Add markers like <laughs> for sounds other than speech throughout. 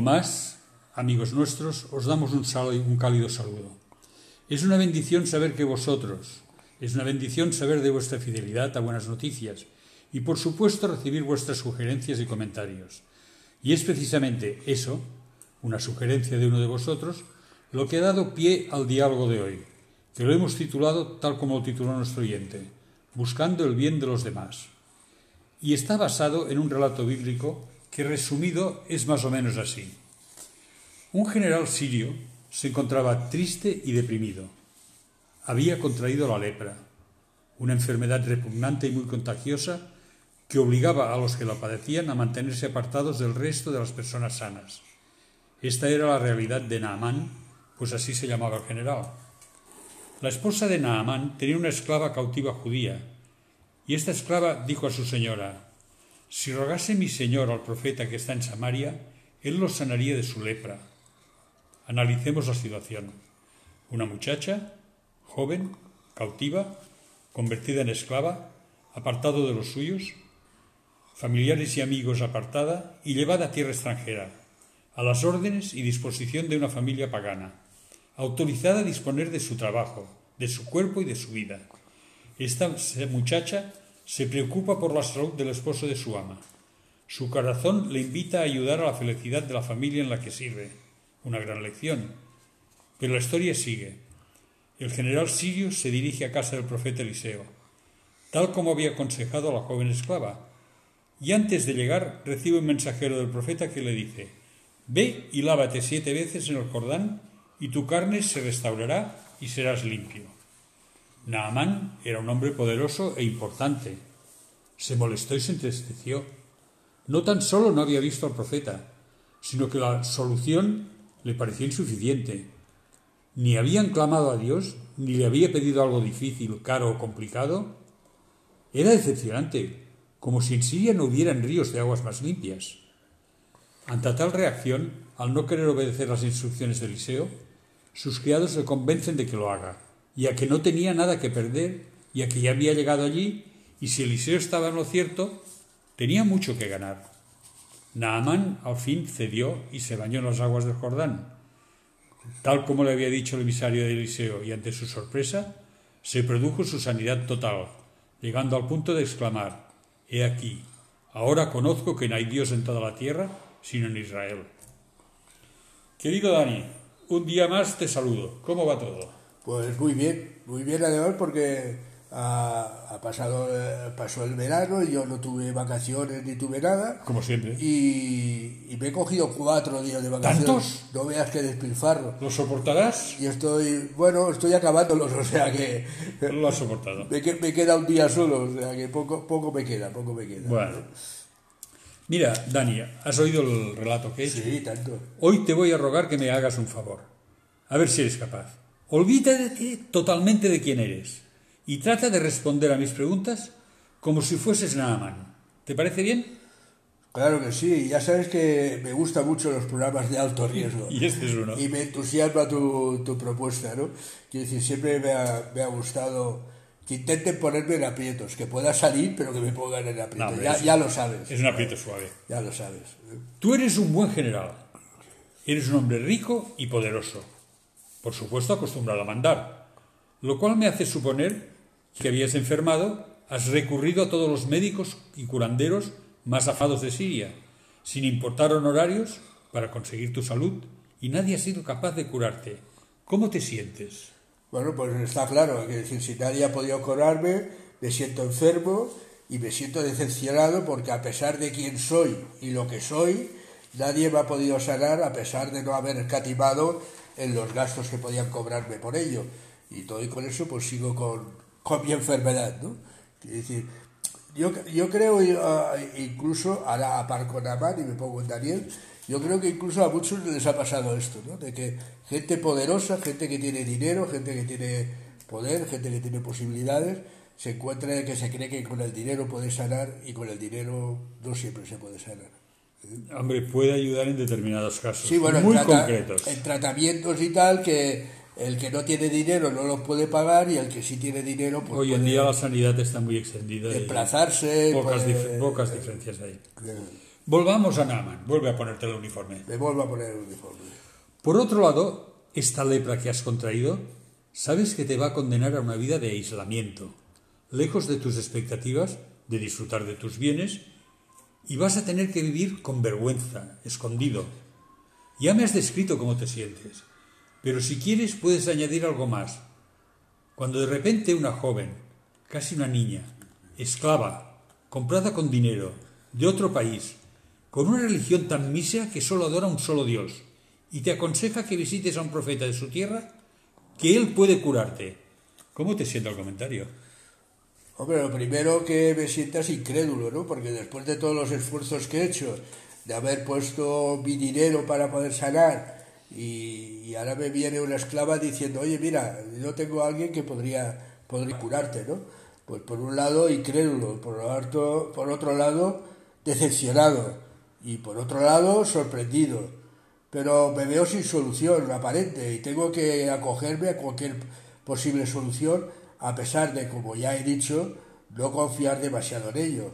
Más, amigos nuestros, os damos un, sal- un cálido saludo. Es una bendición saber que vosotros, es una bendición saber de vuestra fidelidad a buenas noticias y por supuesto recibir vuestras sugerencias y comentarios. Y es precisamente eso, una sugerencia de uno de vosotros, lo que ha dado pie al diálogo de hoy, que lo hemos titulado tal como lo tituló nuestro oyente, Buscando el bien de los demás. Y está basado en un relato bíblico que resumido es más o menos así. Un general sirio se encontraba triste y deprimido. Había contraído la lepra, una enfermedad repugnante y muy contagiosa que obligaba a los que la padecían a mantenerse apartados del resto de las personas sanas. Esta era la realidad de Naamán, pues así se llamaba el general. La esposa de Naamán tenía una esclava cautiva judía, y esta esclava dijo a su señora, Si rogase mi señor al profeta que está en Samaria, él lo sanaría de su lepra. Analicemos la situación. Una muchacha, joven, cautiva, convertida en esclava, apartado de los suyos, familiares y amigos apartada y llevada a tierra extranjera, a las órdenes y disposición de una familia pagana, autorizada a disponer de su trabajo, de su cuerpo y de su vida. Esta muchacha se preocupa por la salud del esposo de su ama. Su corazón le invita a ayudar a la felicidad de la familia en la que sirve. Una gran lección. Pero la historia sigue. El general sirio se dirige a casa del profeta Eliseo, tal como había aconsejado a la joven esclava, y antes de llegar recibe un mensajero del profeta que le dice, Ve y lávate siete veces en el Jordán, y tu carne se restaurará y serás limpio. Naamán era un hombre poderoso e importante. Se molestó y se entristeció. No tan solo no había visto al profeta, sino que la solución le pareció insuficiente. Ni habían clamado a Dios, ni le había pedido algo difícil, caro o complicado. Era decepcionante, como si en Siria no hubieran ríos de aguas más limpias. Ante tal reacción, al no querer obedecer las instrucciones de Eliseo, sus criados le convencen de que lo haga, y a que no tenía nada que perder, y a que ya había llegado allí, y si Eliseo estaba en lo cierto, tenía mucho que ganar. Naamán al fin cedió y se bañó en las aguas del Jordán. Tal como le había dicho el emisario de Eliseo, y ante su sorpresa, se produjo su sanidad total, llegando al punto de exclamar, He aquí, ahora conozco que no hay Dios en toda la tierra, sino en Israel. Querido Dani, un día más te saludo. ¿Cómo va todo? Pues muy bien, muy bien además porque ha, ha pasado, eh, pasó el verano y yo no tuve vacaciones ni tuve nada. Como siempre. Y, y me he cogido cuatro días de vacaciones. ¿Tantos? No veas que despilfarro. ¿Lo soportarás? Y estoy, bueno, estoy acabándolos, <laughs> o sea que lo has soportado. me queda un día solo, o sea que poco, poco me queda, poco me queda. Bueno. Mira, Dani, ¿has oído el relato que he hecho? Sí, tanto. Hoy te voy a rogar que me hagas un favor. A ver si eres capaz. Olvídate totalmente de quién eres y trata de responder a mis preguntas como si fueses Naaman. ¿Te parece bien? Claro que sí, ya sabes que me gustan mucho los programas de alto riesgo. <laughs> Y este es uno. Y me entusiasma tu, tu propuesta, ¿no? Quiero decir, siempre me ha, me ha gustado que intenten ponerme en aprietos, que pueda salir, pero que me pongan en aprietos. No, ya, ya lo sabes, Es un aprieto suave. ya lo sabes. Tú eres un buen general. Eres un hombre rico y poderoso. Por supuesto, acostumbrado a mandar. Lo cual me hace suponer que habías enfermado, has recurrido a todos los médicos y curanderos más afados de Siria, sin importar honorarios, para conseguir tu salud, y nadie ha sido capaz de curarte. ¿Cómo te sientes? Bueno, pues está claro, que decir, si nadie ha podido curarme, me siento enfermo y me siento decepcionado porque a pesar de quién soy y lo que soy, nadie me ha podido sanar a pesar de no haber escatimado en los gastos que podían cobrarme por ello. Y todo y con eso pues sigo con, mi enfermedad, ¿no? Quiero decir, yo, yo creo, ah, incluso, ahora aparco con Amán y me pongo en Daniel, yo creo que incluso a muchos les ha pasado esto, ¿no? De que gente poderosa, gente que tiene dinero, gente que tiene poder, gente que tiene posibilidades, se encuentra que se cree que con el dinero puede sanar y con el dinero no siempre se puede sanar. Hombre, puede ayudar en determinados casos, Sí, bueno, en muy trata- concretos. En tratamientos y tal, que el que no tiene dinero no los puede pagar y el que sí tiene dinero pues Hoy en día la sanidad está muy extendida desplazarse. pocas, puede- dif- pocas diferencias hay. Volvamos a Naaman. Vuelve a ponerte el uniforme. Me vuelvo a poner el uniforme. Por otro lado, esta lepra que has contraído, sabes que te va a condenar a una vida de aislamiento, lejos de tus expectativas de disfrutar de tus bienes, y vas a tener que vivir con vergüenza, escondido. Ya me has descrito cómo te sientes, pero si quieres puedes añadir algo más. Cuando de repente una joven, casi una niña, esclava, comprada con dinero, de otro país, con una religión tan mísera que solo adora un solo Dios, y te aconseja que visites a un profeta de su tierra, que él puede curarte. ¿Cómo te siento el comentario? Hombre, lo primero que me sientas incrédulo, ¿no? Porque después de todos los esfuerzos que he hecho, de haber puesto mi dinero para poder sanar, y, ahora me viene una esclava diciendo, oye, mira, yo tengo a alguien que podría, podría curarte, ¿no? Pues por un lado, incrédulo, por, otro, por otro lado, decepcionado, y por otro lado, sorprendido pero me veo sin solución aparente y tengo que acogerme a cualquier posible solución a pesar de, como ya he dicho, no confiar demasiado en ello.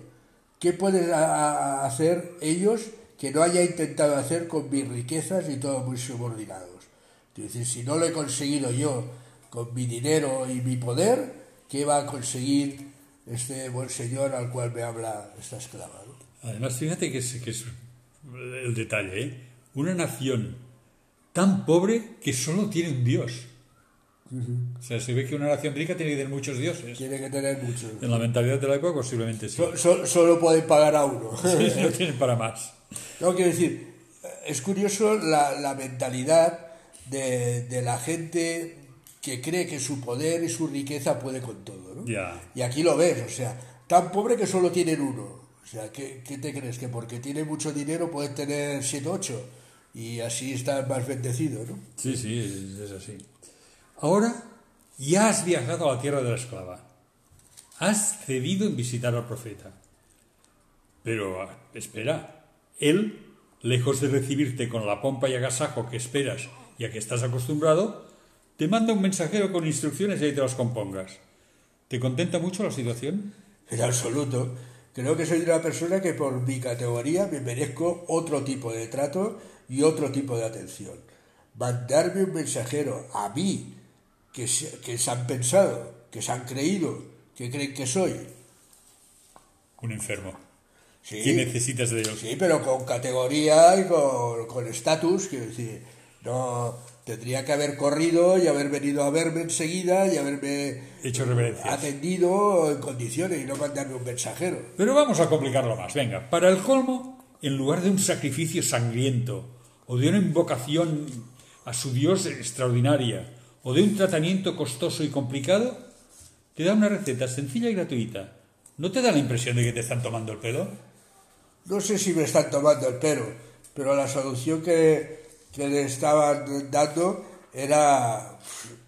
¿Qué pueden hacer ellos que no haya intentado hacer con mis riquezas y todos muy subordinados? Es decir, si no lo he conseguido yo con mi dinero y mi poder, ¿qué va a conseguir este buen señor al cual me habla esta esclava? Además, fíjate que es, que es el detalle, ¿eh? una nación tan pobre que solo tiene un dios. O sea, se ve que una nación rica tiene que tener muchos dioses. Tiene que tener muchos. En la mentalidad de la época posiblemente sí. solo pueden pagar a uno. no tienen para más. No, quiero decir, es curioso la, mentalidad de, de, la gente que cree que su poder y su riqueza puede con todo. ¿no? Y aquí lo ves, o sea, tan pobre que solo tienen uno. O sea, ¿qué, ¿qué, te crees? ¿Que porque tiene mucho dinero puede tener 7 ocho? y así estás más bendecido, ¿no? Sí, sí, es así. Ahora ya has viajado a la tierra de la esclava. Has cedido en visitar al profeta. Pero espera, él, lejos de recibirte con la pompa y agasajo que esperas y a que estás acostumbrado, te manda un mensajero con instrucciones y ahí te las compongas. ¿Te contenta mucho la situación? En absoluto. Creo que soy una persona que por mi categoría me merezco otro tipo de trato y otro tipo de atención. Mandarme un mensajero a mí, que se, que se han pensado, que se han creído, que creen que soy. Un enfermo. Sí, ¿Qué necesitas de ellos? Sí, pero con categoría y con estatus, quiero decir, no tendría que haber corrido y haber venido a verme enseguida y haberme hecho atendido en condiciones y no mandarme un mensajero. Pero vamos a complicarlo más. Venga, para el colmo, en lugar de un sacrificio sangriento o de una invocación a su Dios extraordinaria, o de un tratamiento costoso y complicado, te da una receta sencilla y gratuita. ¿No te da la impresión de que te están tomando el pelo? No sé si me están tomando el pelo, pero la solución que, le estaban dando era,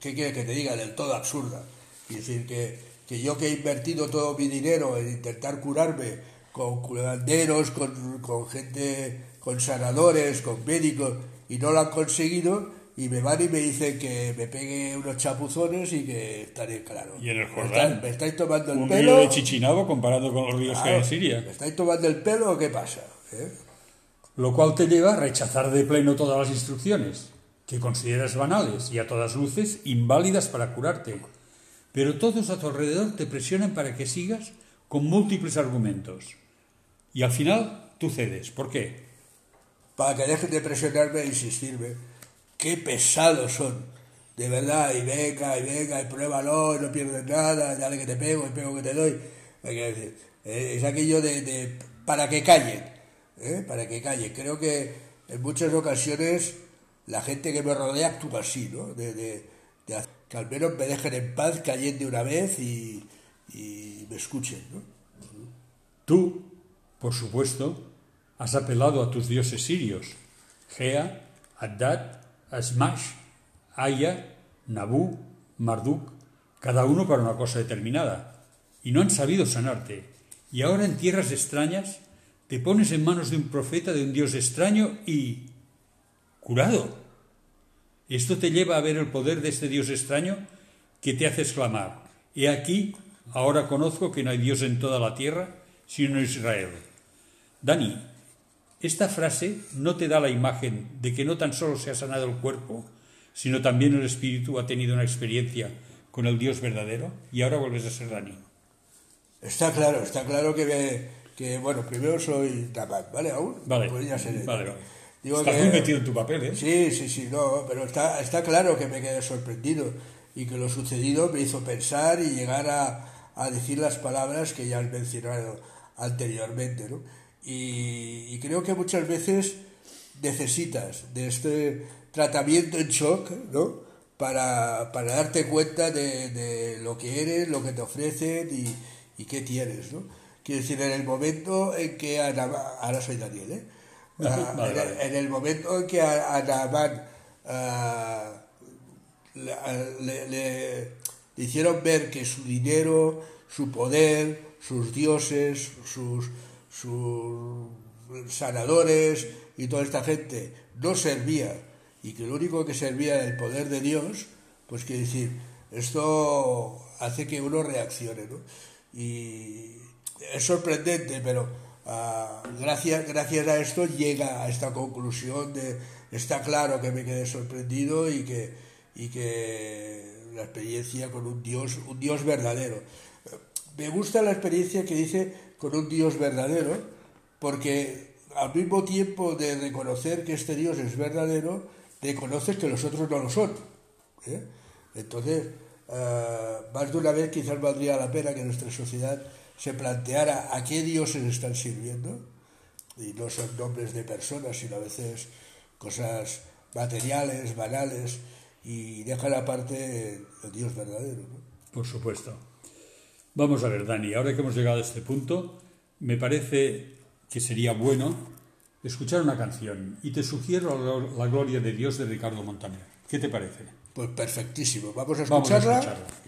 ¿qué quiere que te diga?, del todo absurda. Es decir, que, que yo que he invertido todo mi dinero en intentar curarme con curanderos, con, con gente con sanadores, con médicos, y no lo han conseguido, y me van y me dicen que me pegue unos chapuzones y que estaré claro. ¿Y en el Jordán? ¿Me estáis, tomando el un pelo? de Chichinabo comparado con los ríos que hay en Siria. ¿Me estáis tomando el pelo o qué pasa? ¿Eh? Lo cual te lleva a rechazar de pleno todas las instrucciones, que consideras banales y a todas luces inválidas para curarte. Pero todos a tu alrededor te presionan para que sigas con múltiples argumentos. Y al final tú cedes. ¿Por qué? para que dejen de presionarme e insistirme. Qué pesados son, de verdad, y venga, y venga, y pruébalo, y no pierdes nada, dale que te pego, y pego que te doy. Eh, es aquello de, para que callen, ¿eh? para que callen. Creo que en muchas ocasiones la gente que me rodea actúa así, ¿no? De, que al menos me dejen en paz, callen de una vez y, y me escuchen, ¿no? Tú, por supuesto, Has apelado a tus dioses sirios, Gea, Haddad, Asmash, Aya, Nabú, Marduk, cada uno para una cosa determinada, y no han sabido sanarte. Y ahora en tierras extrañas te pones en manos de un profeta de un dios extraño y... curado. Esto te lleva a ver el poder de este dios extraño que te hace exclamar, he aquí, ahora conozco que no hay dios en toda la tierra sino en Israel. Dani, Esta frase no te da la imagen de que no tan solo se ha sanado el cuerpo, sino también el espíritu ha tenido una experiencia con el Dios verdadero y ahora vuelves a ser Dani. Está claro, está claro que, que bueno, primero soy Tapat, ¿vale? Aún Vale, podría ser. vale. Digo Estás que- muy metido en tu papel, ¿eh? Sí, sí, sí, no, pero está, está claro que me quedé sorprendido y que lo sucedido me hizo pensar y llegar a, a decir las palabras que ya has mencionado anteriormente, ¿no? Y, y creo que muchas veces necesitas de este tratamiento en shock, ¿no? Para, para darte cuenta de, de lo que eres, lo que te ofrecen y, y qué tienes, ¿no? Quiero decir, en el momento en que Ana, ahora soy Daniel, ¿eh? <laughs> Ah, Vale, en, vale. el- en el momento en que a, a ah, le- le- le hicieron ver que su dinero, su poder, sus dioses, sus, sus sanadores y toda esta gente no servía y que lo único que servía era el poder de Dios, pues quiere decir, esto hace que uno reaccione, ¿no? Y es sorprendente, pero ah, gracias, gracias a esto llega a esta conclusión de está claro que me quedé sorprendido y que, y que la experiencia con un Dios, un Dios verdadero. Me gusta la experiencia que dice con un Dios verdadero, porque al mismo tiempo de reconocer que este Dios es verdadero, reconoces que los otros no lo son. ¿eh? Entonces, eh, más de una vez quizás valdría la pena que nuestra sociedad se planteara a qué dioses están sirviendo, y no son nombres de personas, sino a veces cosas materiales, banales, y dejan aparte el Dios verdadero. Por supuesto. Vamos a ver, Dani, ahora que hemos llegado a este punto, me parece que sería bueno escuchar una canción y te sugiero la, gloria de Dios de Ricardo Montaner. ¿Qué te parece? Pues perfectísimo. Vamos a Vamos a escucharla. escucharla.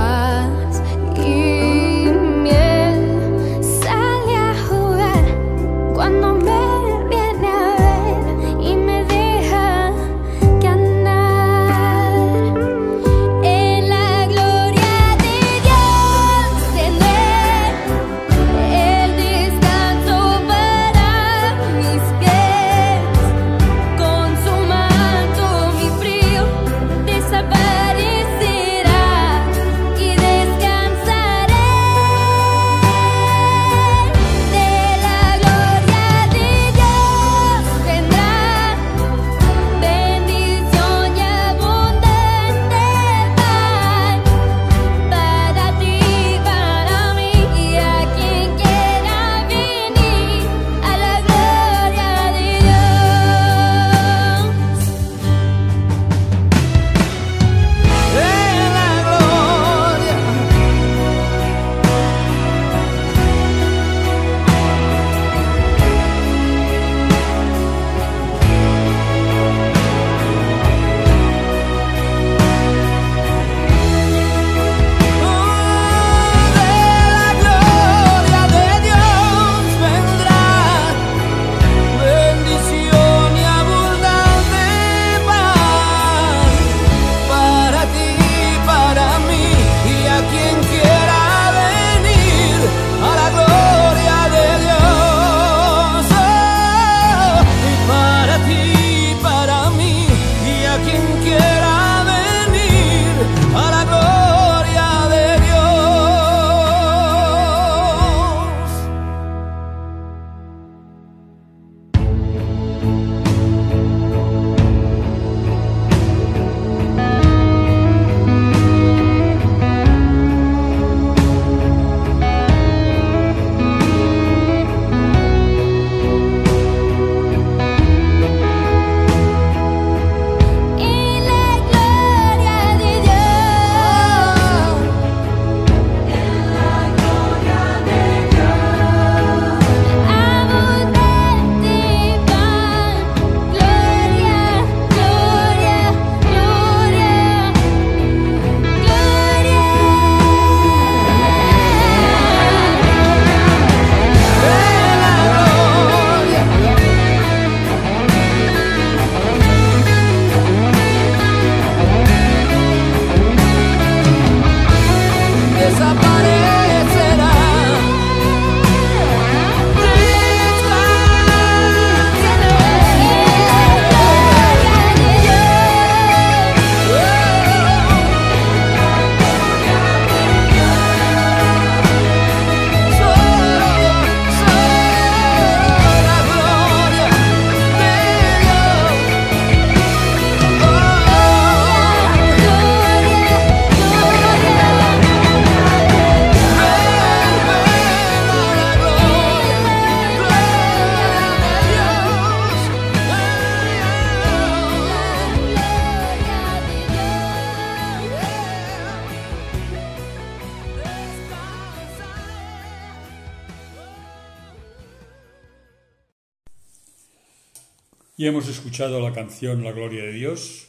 Ya hemos escuchado la canción La Gloria de Dios.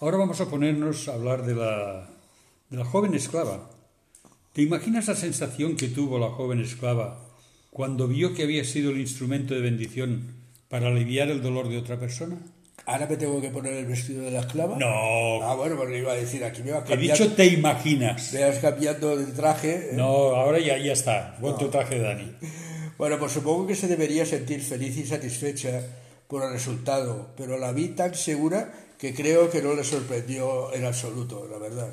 Ahora vamos a ponernos a hablar de la, de la joven esclava. ¿Te imaginas la sensación que tuvo la joven esclava cuando vio que había sido el instrumento de bendición para aliviar el dolor de otra persona? ¿Ahora me tengo que poner el vestido de la esclava? No. Ah, bueno, porque iba a decir, aquí me vas He cambiando, dicho te imaginas. me vas cambiando de traje. ¿eh? No, ahora ya, ya está. Pon tu traje, Dani. Bueno, pues supongo que se debería sentir feliz y satisfecha por el resultado, pero la vi tan segura que creo que no le sorprendió en absoluto, la verdad.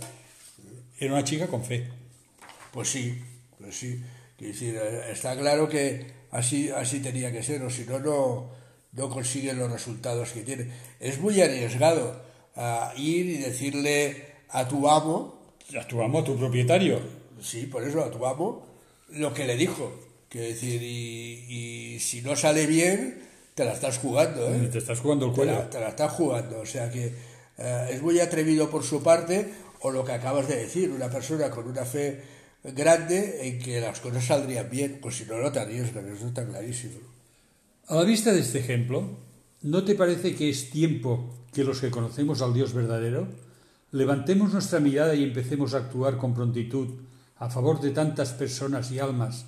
Era una chica con fe. Pues sí, pues sí. Decir, está claro que así, así tenía que ser, o si no, no, no consigue los resultados que tiene. Es muy arriesgado a ir y decirle a tu amo, A tu amo, a tu propietario. sí, por eso, a tu amo, lo que le dijo. Quiero decir, y, y si no sale bien, te la estás jugando, ¿eh? Te estás jugando el te cuello. la, te la estás jugando. O sea que eh, es muy atrevido por su parte, o lo que acabas de decir, una persona con una fe grande en que las cosas saldrían bien, pues si no, no te arriesgas, eso está clarísimo. A la vista de este ejemplo, ¿no te parece que es tiempo que los que conocemos al Dios verdadero levantemos nuestra mirada y empecemos a actuar con prontitud a favor de tantas personas y almas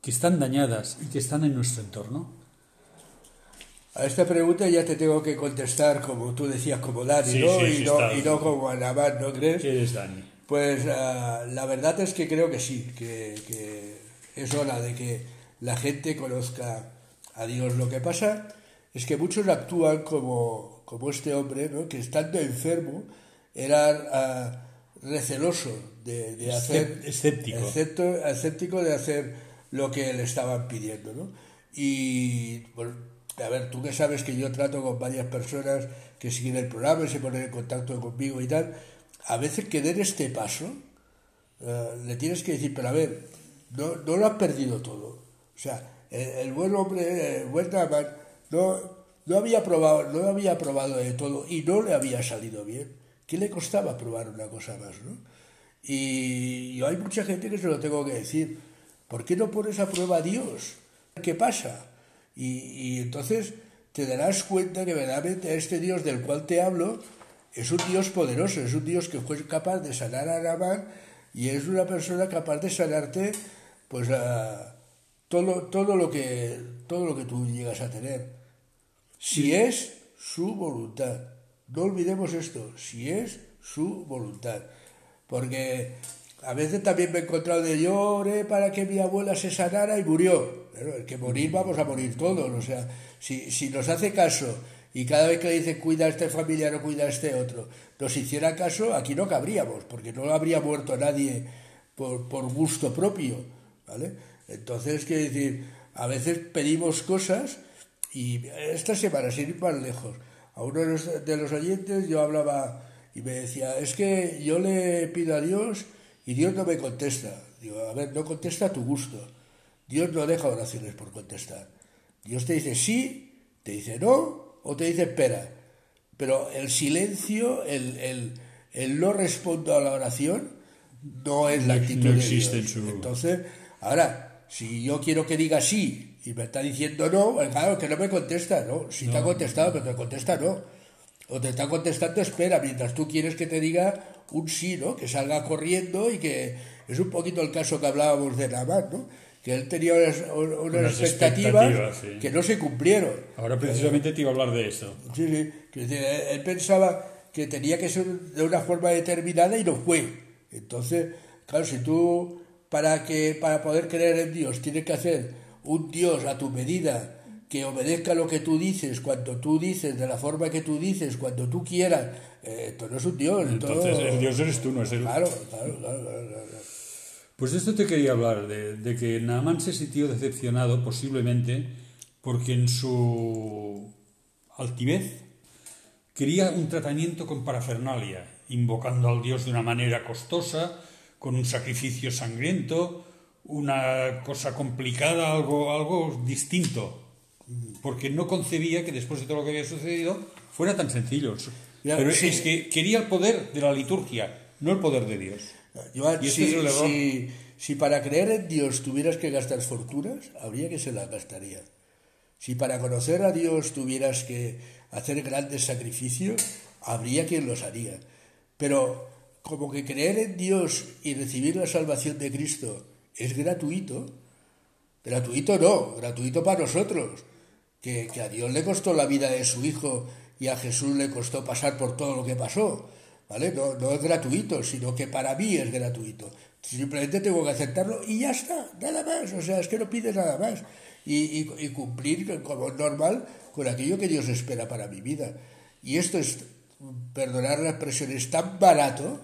que están dañadas y que están en nuestro entorno? A esta pregunta ya te tengo que contestar como tú decías, como Dani, Sí, ¿no? sí, y, sí, no y no como Anamán, ¿no crees? ¿Qué eres, Dani? Pues ah, la verdad es que creo que sí, que, que es hora de que la gente conozca a Dios. Lo que pasa es que muchos actúan como, como este hombre, ¿no? que estando enfermo era ah, receloso de, de hacer... escéptico. escepto- escéptico de hacer lo que le estaban pidiendo. ¿no? Y, bueno, a ver, tú que sabes que yo trato con varias personas que siguen el programa y se ponen en contacto conmigo y tal, a veces que den este paso, eh, le tienes que decir, pero a ver, no, no lo has perdido todo. O sea, el, buen hombre, el buen Naaman, no, no había probado, no había probado de todo y no le había salido bien. ¿Qué le costaba probar una cosa más, no? Y, y hay mucha gente que se lo tengo que decir. ¿Por qué no pones a prueba a Dios? ¿Qué pasa? Y, y entonces te darás cuenta que verdaderamente este Dios del cual te hablo es un Dios poderoso, es un Dios que fue capaz de sanar a Naaman y es una persona capaz de sanarte pues a todo, todo lo que todo lo que tú llegas a tener. Si es su voluntad. No olvidemos esto, si es su voluntad. Porque a veces también me he encontrado de yo oré para que mi abuela se sanara y murió. Pero el que morir vamos a morir todos. O sea, si, si nos hace caso y cada vez que le dicen cuida a este familiar o cuida a este otro, nos hiciera caso, aquí no cabríamos, porque no habría muerto nadie por, por gusto propio. ¿vale? Entonces, quiero decir, a veces pedimos cosas y esta semana, sin ir más lejos, a uno de los, de los oyentes yo hablaba y me decía, es que yo le pido a Dios y Dios no me contesta. Digo, a ver, no contesta a tu gusto. Dios no deja oraciones por contestar. Dios te dice sí, te dice no o te dice espera. Pero el silencio, el, el, el no respondo a la oración, no es la actitud no de Dios. en su- Entonces, ahora, si yo quiero que diga sí y me está diciendo no, pues claro, que no me contesta, ¿no? Si te ha contestado, pero te contesta no. O te está contestando espera, mientras tú quieres que te diga un sí, ¿no? Que salga corriendo y que es un poquito el caso que hablábamos de Namán, ¿no? Que él tenía unas, unas Unas expectativas, expectativas, sí. que no se cumplieron. Ahora precisamente te iba a hablar de esto. Sí, sí. Decir, él, él pensaba que tenía que ser de una forma determinada y no fue. Entonces, claro, si tú para que para poder creer en Dios tienes que hacer un Dios a tu medida que obedezca lo que tú dices, cuando tú dices, de la forma que tú dices, cuando tú quieras, eh, esto no es un Dios. Entonces, el Dios eres tú, no es él. Claro, claro, claro, claro, claro. Pues de esto te quería hablar, de, de que Naaman se sintió decepcionado posiblemente porque en su altivez quería un tratamiento con parafernalia, invocando al Dios de una manera costosa, con un sacrificio sangriento, una cosa complicada, algo, algo distinto, porque no concebía que después de todo lo que había sucedido fuera tan sencillo. Ya, Pero sí. es que quería el poder de la liturgia, no el poder de Dios. Joan, Y este si, es si- si para creer en Dios tuvieras que gastar fortunas, habría que se las gastaría. Si para conocer a Dios tuvieras que hacer grandes sacrificios, habría quien los haría. Pero como que creer en Dios y recibir la salvación de Cristo es gratuito, gratuito no, gratuito para nosotros, que, que a Dios le costó la vida de su Hijo y a Jesús le costó pasar por todo lo que pasó. ¿Vale? No, no es gratuito, sino que para mí es gratuito. Simplemente tengo que aceptarlo y ya está, nada más. O sea, es que no pide nada más. Y, y, cumplir como normal con aquello que Dios espera para mi vida. Y esto es, perdonar la expresión, es tan barato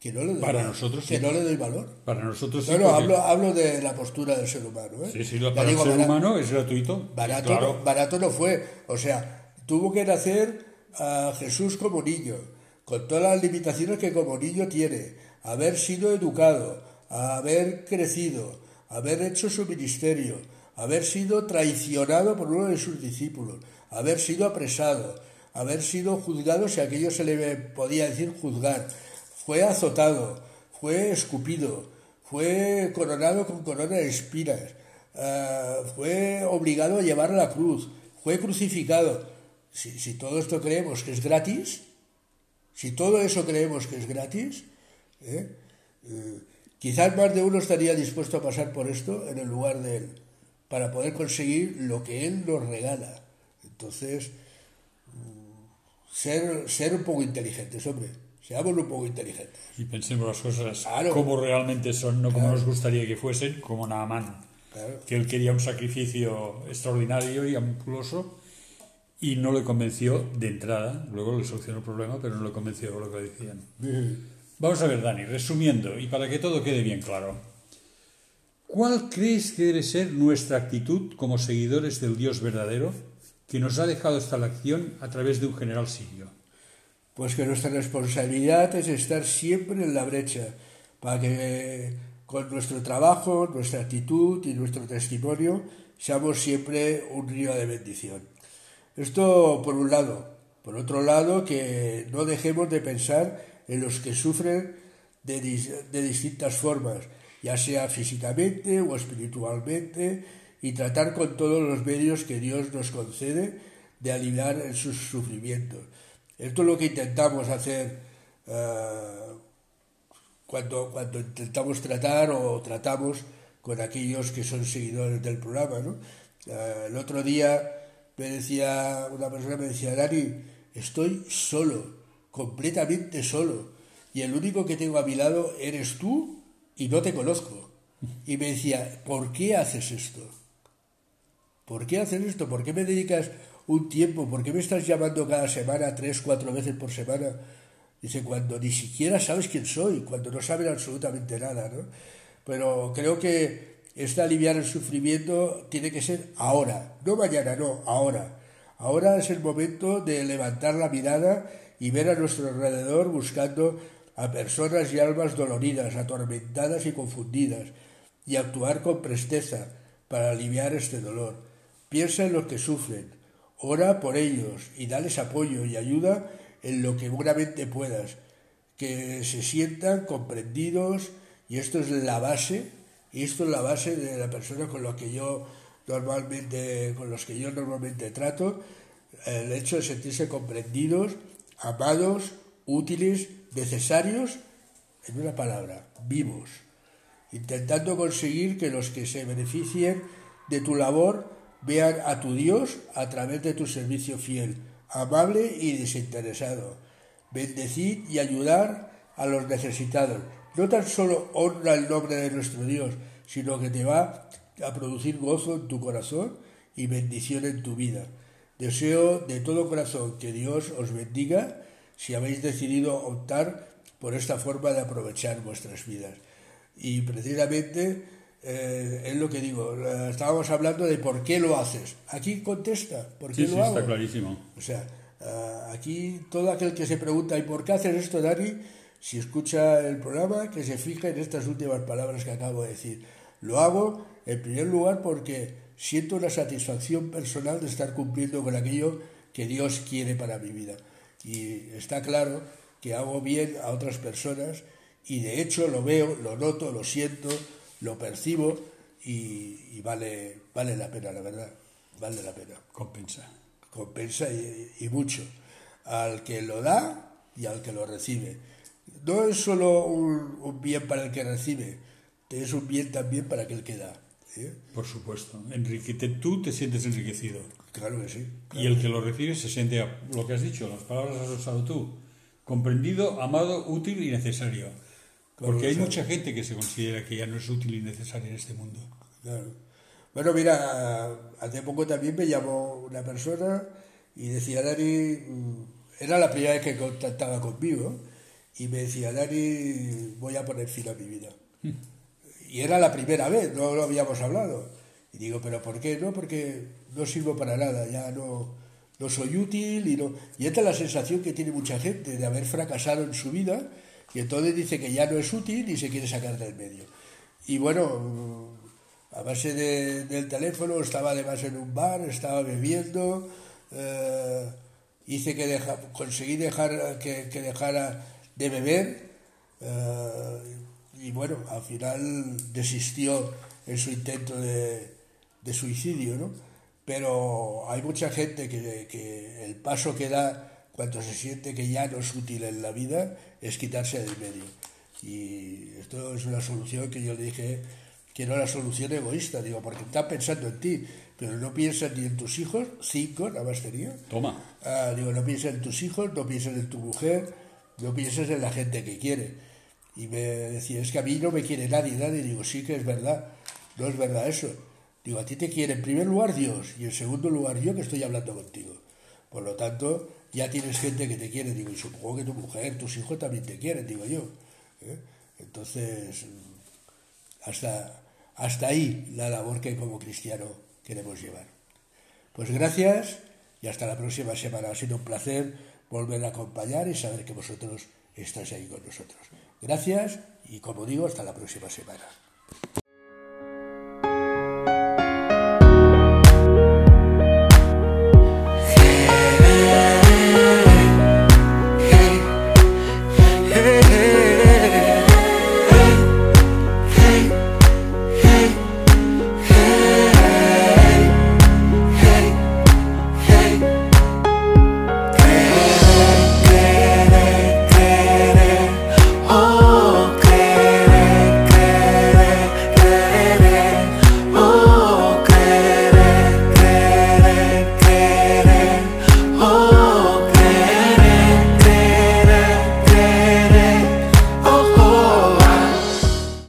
que no le doy, para nosotros, que no le doy valor. Para nosotros sí. No, no, hablo, hablo de la postura del ser humano. ¿eh? Sí, sí, para el ser humano es gratuito. Barato, claro. no, barato no fue. O sea, tuvo que nacer a Jesús como niño, con todas las limitaciones que como niño tiene, haber sido educado, haber crecido, haber hecho su ministerio, haber sido traicionado por uno de sus discípulos, haber sido apresado, haber sido juzgado, si aquello se le podía decir juzgar, fue azotado, fue escupido, fue coronado con corona de espinas, uh, fue obligado a llevar la cruz, fue crucificado. Si, si, todo esto creemos que es gratis, si todo eso creemos que es gratis, ¿eh? Eh, quizás más de uno estaría dispuesto a pasar por esto en el lugar de él, para poder conseguir lo que él nos regala. Entonces, ser, ser un poco inteligentes, hombre. Seamos un poco inteligentes. Y pensemos las cosas claro. como realmente son, no como claro. nos gustaría que fuesen, como Naaman. Claro. Que él quería un sacrificio extraordinario y ampuloso y no le convenció de entrada. Luego le solucionó el problema, pero no le convenció con lo que decían. <laughs> Vamos a ver, Dani, resumiendo, y para que todo quede bien claro. ¿Cuál crees que debe ser nuestra actitud como seguidores del Dios verdadero que nos ha dejado esta lección a través de un general sirio? Pues que nuestra responsabilidad es estar siempre en la brecha para que con nuestro trabajo, nuestra actitud y nuestro testimonio seamos siempre un río de bendición. Esto por un lado. Por otro lado, que no dejemos de pensar en los que sufren de, de distintas formas, ya sea físicamente o espiritualmente, y tratar con todos los medios que Dios nos concede de aliviar sus sufrimientos. Esto es lo que intentamos hacer uh, cuando, intentamos tratar o tratamos con aquellos que son seguidores del programa. ¿no? Uh, el otro día me decía, una persona me decía, Dani, estoy solo, completamente solo, y el único que tengo a mi lado eres tú y no te conozco. Y me decía, ¿por qué haces esto? ¿Por qué haces esto? ¿Por qué me dedicas un tiempo? ¿Por qué me estás llamando cada semana, tres, cuatro veces por semana? Dice, cuando ni siquiera sabes quién soy, cuando no sabes absolutamente nada, ¿no? Pero creo que este aliviar el sufrimiento tiene que ser ahora, no mañana, no, ahora. Ahora es el momento de levantar la mirada y ver a nuestro alrededor buscando a personas y almas doloridas, atormentadas y confundidas, y actuar con presteza para aliviar este dolor. Piensa en los que sufren, ora por ellos y dales apoyo y ayuda en lo que buenamente puedas, que se sientan comprendidos y esto es la base, y esto es la base de la persona con la que yo normalmente, con los que yo normalmente trato, el hecho de sentirse comprendidos, amados, útiles, necesarios, en una palabra, vivos, intentando conseguir que los que se beneficien de tu labor vean a tu Dios a través de tu servicio fiel, amable y desinteresado. Bendecir y ayudar a los necesitados. No tan solo honra el nombre de nuestro Dios, sino que te va a producir gozo en tu corazón y bendición en tu vida. Deseo de todo corazón que Dios os bendiga si habéis decidido optar por esta forma de aprovechar vuestras vidas. Y precisamente eh, es lo que digo, estábamos hablando de por qué lo haces. Aquí contesta, ¿por qué sí, lo sí, hago? está clarísimo. O sea, uh, aquí todo aquel que se pregunta, ¿y por qué haces esto, Dani? Si escucha el programa, que se fija en estas últimas palabras que acabo de decir. Lo hago, en primer lugar, porque siento una satisfacción personal de estar cumpliendo con aquello que Dios quiere para mi vida. Y está claro que hago bien a otras personas y de hecho lo veo, lo noto, lo siento, lo percibo y, y, vale, vale la pena, la verdad. vale la pena. Compensa. Compensa y, y mucho. Al que lo da y al que lo recibe. No es solo un, un bien para el que recibe, es un bien también para aquel que da. ¿eh? Por supuesto. Enriquete, tú te sientes enriquecido. Claro que sí. Y el que lo recibe se siente, lo que has dicho, las palabras has usado tú, comprendido, amado, útil y necesario. Porque hay mucha gente que se considera que ya no es útil y necesaria en este mundo. Claro. Bueno, mira, hace poco también me llamó una persona y decía, Dani, mm, era la primera vez que contactaba conmigo, y me decía, Dani, voy a poner fin a mi vida. Y era la primera vez, no lo habíamos hablado. Y digo, ¿pero por qué? No, porque no sirvo para nada, ya no, no soy útil y no... Y esta es la sensación que tiene mucha gente de haber fracasado en su vida y entonces dice que ya no es útil y se quiere sacar del medio. Y bueno, a base de, del teléfono, estaba además en un bar, estaba bebiendo, eh, hice que deja, conseguí dejar que, que dejara de beber eh, y bueno, al final desistió en su intento de, de suicidio, ¿no? Pero hay mucha gente que, que el paso que da cuando se siente que ya no es útil en la vida es quitarse del medio. Y esto es una solución que yo le dije que no era solución egoísta, digo, porque está pensando en ti, pero no piensas ni en tus hijos, cinco nada más tenía. Toma. Ah, digo, no piensas en tus hijos, no piensas en tu mujer, no piensas en la gente que quiere. Y me decía, es que a mí no me quiere nadie, nadie. Digo, sí que es verdad, no es verdad eso. Digo, a ti te quiere en primer lugar Dios y en segundo lugar yo que estoy hablando contigo. Por lo tanto, ya tienes gente que te quiere, digo, y supongo que tu mujer, tus hijos también te quieren, digo yo. ¿eh? Entonces, hasta, hasta ahí la labor que como cristiano queremos llevar. Pues gracias y hasta la próxima semana. Ha sido un placer volver a acompañar y saber que vosotros estáis ahí con nosotros. Gracias y como digo, hasta la próxima semana.